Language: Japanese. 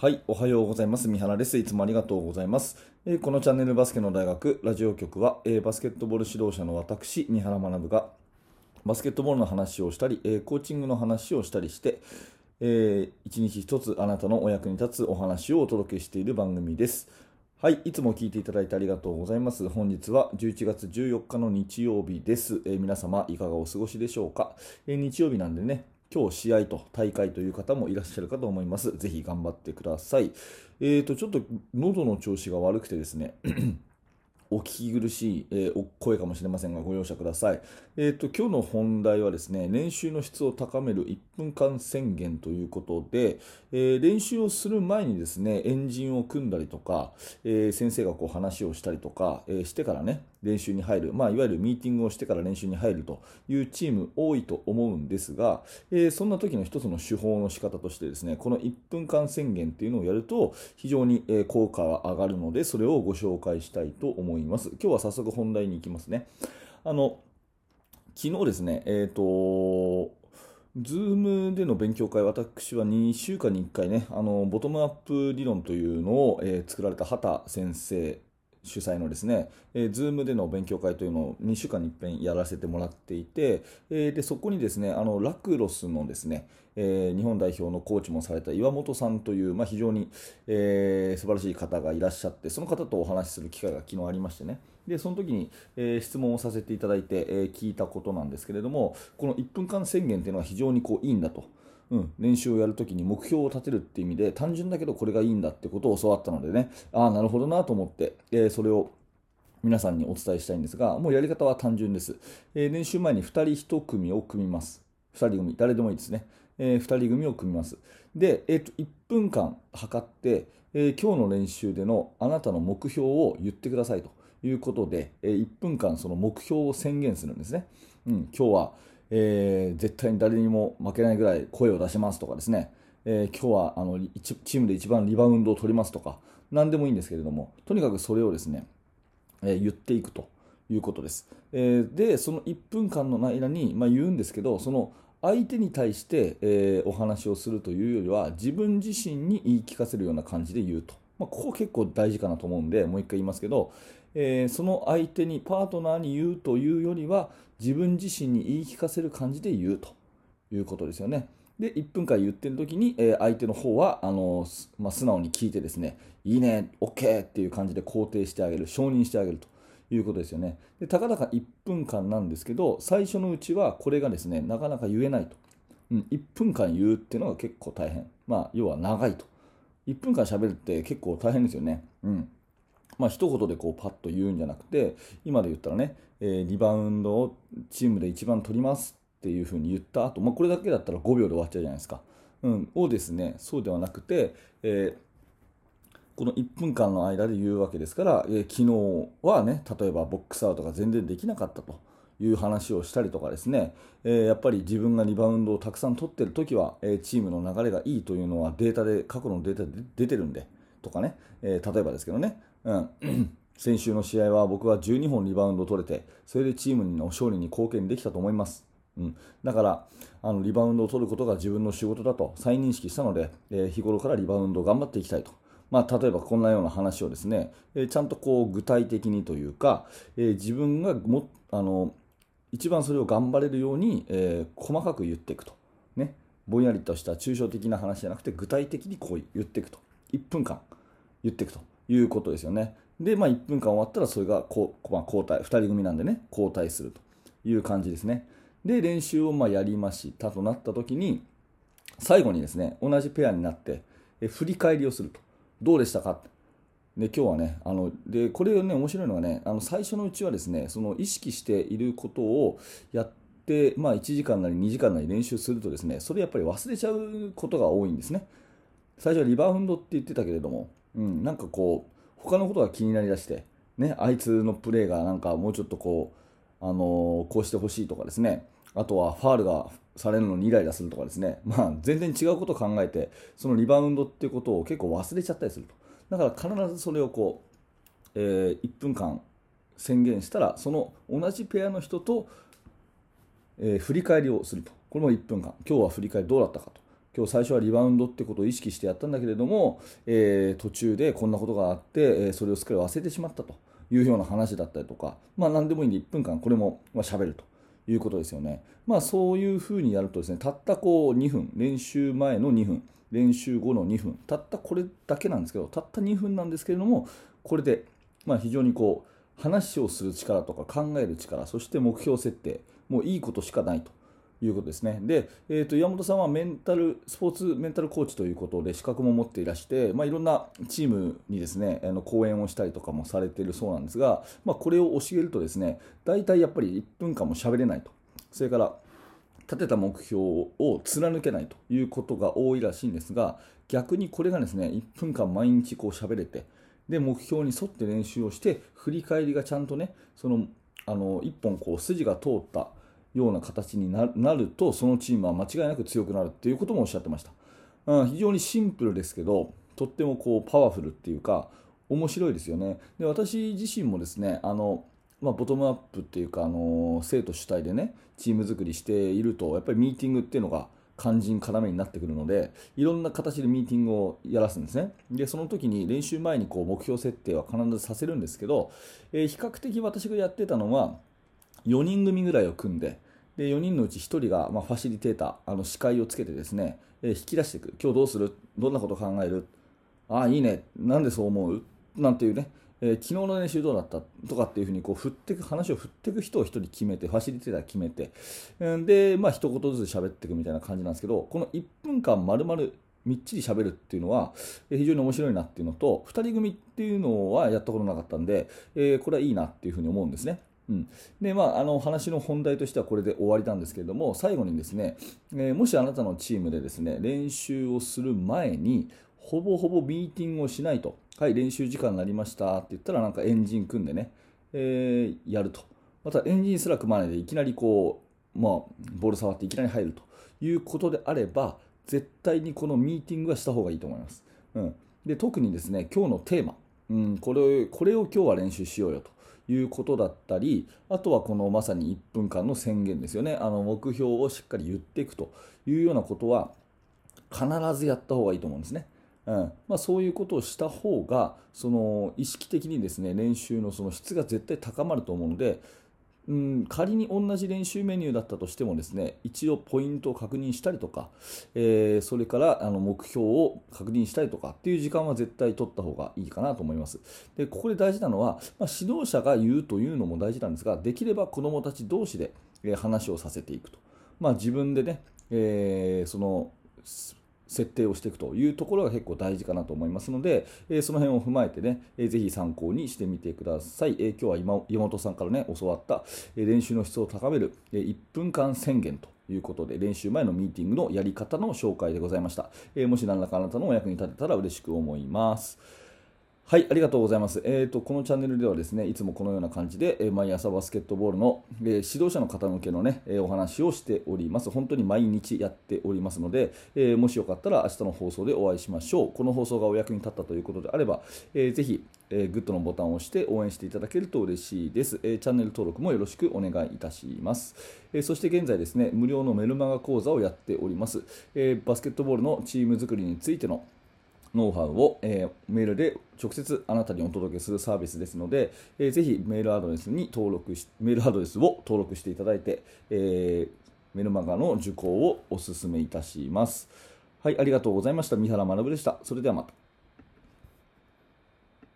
はい、おはようございます。三原です。いつもありがとうございます。えーこのチャンネルバスケの大学ラジオ局は、えーバスケットボール指導者の私、三原学がバスケットボールの話をしたり、えーコーチングの話をしたりして、えー一日一つあなたのお役に立つお話をお届けしている番組です。はい、いつも聞いていただいてありがとうございます。本日は11月14日の日曜日です。え皆様いかがお過ごしでしょうか、え日曜日なんでね、今日試合と大会という方もいらっしゃるかと思います。ぜひ頑張ってください。えーと、ちょっと喉の調子が悪くてですね、お聞き苦しい、えー声かもしれませんがご容赦ください。えーと、今日の本題はですね、練習の質を高める1分間宣言ということで、えー練習をする前にですね、エンジンを組んだりとか、え先生がこう話をしたりとか、えしてからね、練習に入る、まあ、いわゆるミーティングをしてから練習に入るというチーム多いと思うんですが、えそんな時の一つの手法の仕方としてですね、この1分間宣言っていうのをやると非常に効果が上がるので、それをご紹介したいと思います。今日は早速本題に行きますね。あの、昨日ですね、えっ、と、 Zoom での勉強会、私は2週間に1回ね、あのボトムアップ理論というのを、えー作られた畑先生主催のですね、えー、 Zoom での勉強会というのを2週間に一遍やらせてもらっていて、えーでそこにですね、あのラクロスのですね、えー日本代表のコーチもされた岩本さんという、まあ、非常に、えー素晴らしい方がいらっしゃって、その方とお話しする機会が昨日ありましてね、でその時に、えー質問をさせていただいて、えー聞いたことなんですけれども、この1分間宣言というのは非常にこういいんだと。うん、練習をやるときに目標を立てるって意味で単純だけどこれがいいんだってことを教わったのでね。ああなるほどなと思って、えーそれを皆さんにお伝えしたいんですがもうやり方は単純です、えー練習前に2人1組を組みます。2人組。誰でもいいですね、え2人組を組みます。で、えーと1分間測って、えー今日の練習でのあなたの目標を言ってくださいということで、え1分間その目標を宣言するんですね、うん、今日はえー絶対に誰にも負けないぐらい声を出しますとかですね、えー今日はあのチームで一番リバウンドを取りますとか、何でもいいんですけれども、とにかくそれをですね、えー言っていくということです。えーで、その1分間の間に、まあ、言うんですけど、その相手に対して、えお話をするというよりは、自分自身に言い聞かせるような感じで言うと。まあ、ここ結構大事かなと思うんで、もう一回言いますけど、えーその相手に、パートナーに言うというよりは、自分自身に言い聞かせる感じで言うということですよね。で、1分間言ってる時に、えー相手の方はあの、まあ、素直に聞いてですね、いいね、OK っていう感じで肯定してあげる、承認してあげるということですよね。で、たかだか1分間なんですけど、最初のうちはこれがですね、なかなか言えないと。うん、1分間言うっていうのが結構大変。まあ、要は長いと。1分間喋るって結構大変ですよね。うん。まあ一言でこうパッと言うんじゃなくて、今で言ったらね、えーリバウンドをチームで一番取りますっていうふうに言った後、まあこれだけだったら5秒で終わっちゃうじゃないですか。うん。をですね、そうではなくて、えーこの1分間の間で言うわけですから、えー昨日はね、例えばボックスアウトが全然できなかったという話をしたりとかですね、えーやっぱり自分がリバウンドをたくさん取ってるときは、えーチームの流れがいいというのはデータで、過去のデータで出てるんで、とかね、えー例えばですけどね、うん、先週の試合は僕は12本リバウンド取れて、それでチームの勝利に貢献できたと思います。うん、だからあのリバウンドを取ることが自分の仕事だと再認識したので、え日頃からリバウンドを頑張っていきたいと、まあ、例えばこんなような話をですね、えちゃんとこう具体的にというか、え自分がもあの一番それを頑張れるように、えー細かく言っていくと、ね、ぼんやりとした抽象的な話じゃなくて具体的にこう言っていくと。1分間言っていくと。いうことですよね。で、まあ、1分間終わったらそれがこ、まあ、交代、2人組なんでね、交代すると。いう感じですね。で、練習をまやりましたとなった時に、最後にですね、同じペアになって、振り返りをすると。どうでしたか？で今日はねあのでこれね面白いのがねあの最初のうちはですねその意識していることをやって、まあ、1時間なり2時間なり練習するとですねそれやっぱり忘れちゃうことが多いんですね。最初はリバウンドって言ってたけれども、うん、なんかこう他のことが気になりだして、ね、あいつのプレーがなんかもうちょっとこう、あのーこうしてほしいとかですねあとはファールがされるのにイライラするとかですね、まあ、全然違うことを考えてそのリバウンドっていうことを結構忘れちゃったりすると。だから必ずそれをこう、えー1分間宣言したらその同じペアの人と、えー振り返りをすると。これも1分間。今日は振り返りどうだったかと。今日最初はリバウンドってことを意識してやったんだけれども、えー、途中でこんなことがあって、えそれをすっかり忘れてしまったというような話だったりとか、まあ、何でもいいんで1分間これも喋ると。いうことですよね。まあ、そういうふうにやるとですねたったこう2分練習前の2分練習後の2分たったこれだけなんですけどたった2分なんですけれどもこれで、まあ、非常にこう話をする力とか考える力そして目標設定もういいことしかないということですね。で、えー、と山本さんはメンタルスポーツメンタルコーチということで資格も持っていらして、まあ、いろんなチームにですねあの講演をしたりとかもされているそうなんですが、まあ、これを教えるとですね大体やっぱり1分間も喋れないと。それから立てた目標を貫けないということが多いらしいんですが逆にこれがですね1分間毎日こう喋れてで目標に沿って練習をして振り返りがちゃんとねそのあの1本こう筋が通ったような形になるとそのチームは間違いなく強くなるっていうこともおっしゃってました、うん、非常にシンプルですけどとってもこうパワフルっていうか面白いですよね。で私自身もですねあのまあ、ボトムアップっていうか、あの生徒主体でねチーム作りしているとやっぱりミーティングっていうのが肝心要になってくるのでいろんな形でミーティングをやらすんですね。でその時に練習前にこう目標設定は必ずさせるんですけど、えー、比較的私がやってたのは4人組ぐらいを組んでで4人のうち1人が、まあ、ファシリテーターあの司会をつけてですね、えー、引き出していく今日どうする？どんなこと考える？ああいいね。なんでそう思う？なんていうねえー、昨日の練習どうだった？とかっていうふうにこう振ってく話を振っていく人を1人決めてファシリテーター決めて、で、まあ一言ずつ喋っていくみたいな感じなんですけどこの1分間丸々みっちり喋るっていうのは非常に面白いなっていうのと2人組っていうのはやったことなかったんで、えー、これはいいなっていうふうに思うんですね。うん、でまあ、あの話の本題としてはこれで終わりなんですけれども最後にですね、えー、もしあなたのチームでですね練習をする前にほぼほぼミーティングをしないと、はい、練習時間になりました。って言ったら、なんかエンジン組んでね、えー、やると。またエンジンすら組まないでいきなりこう、まあ、ボール触っていきなり入ると。いうことであれば、絶対にこのミーティングはした方がいいと思います。うん、で特にですね、今日のテーマ、うん、これこれを今日は練習しようよと。いうことだったり、あとはこのまさに1分間の宣言ですよね、あの目標をしっかり言っていくというようなことは、必ずやった方がいいと思うんですね。うんまあ、そういうことをした方がその意識的にですね練習のその質が絶対高まると思うので、うん、仮に同じ練習メニューだったとしてもですね一度ポイントを確認したりとか、えー、それからあの目標を確認したりとかっていう時間は絶対取った方がいいかなと思います。でここで大事なのは、まあ、指導者が言うというのも大事なんですができれば子どもたち同士で話をさせていくと、まあ、自分でね、えー、その設定をしていくというところが結構大事かなと思いますので、えその辺を踏まえてね、えー、ぜひ参考にしてみてください。え今日は今山本さんからね、教わった、え練習の質を高める、え1分間宣言ということで、練習前のミーティングのやり方の紹介でございました。えもし何らかあなたのお役に立てたら嬉しく思います。はい、ありがとうございます。えーと、このチャンネルではですね、いつもこのような感じで、えー、毎朝バスケットボールの、えー、指導者の方向けのね、え、お話をしております。本当に毎日やっておりますので、えもしよかったら明日の放送でお会いしましょう。この放送がお役に立ったということであれば、えー、ぜひ、えグッドのボタンを押して応援していただけると嬉しいです。えチャンネル登録もよろしくお願いいたします。えそして現在ですね、無料のメルマガ講座をやっております。えバスケットボールのチーム作りについてのノウハウを、えー、メールで直接あなたにお届けするサービスですので、えー、ぜひメールアドレスに登録し、メールアドレスを登録していただいて、えー、メルマガの受講をお勧めいたします。はい、ありがとうございました。三原学でした。それではまた。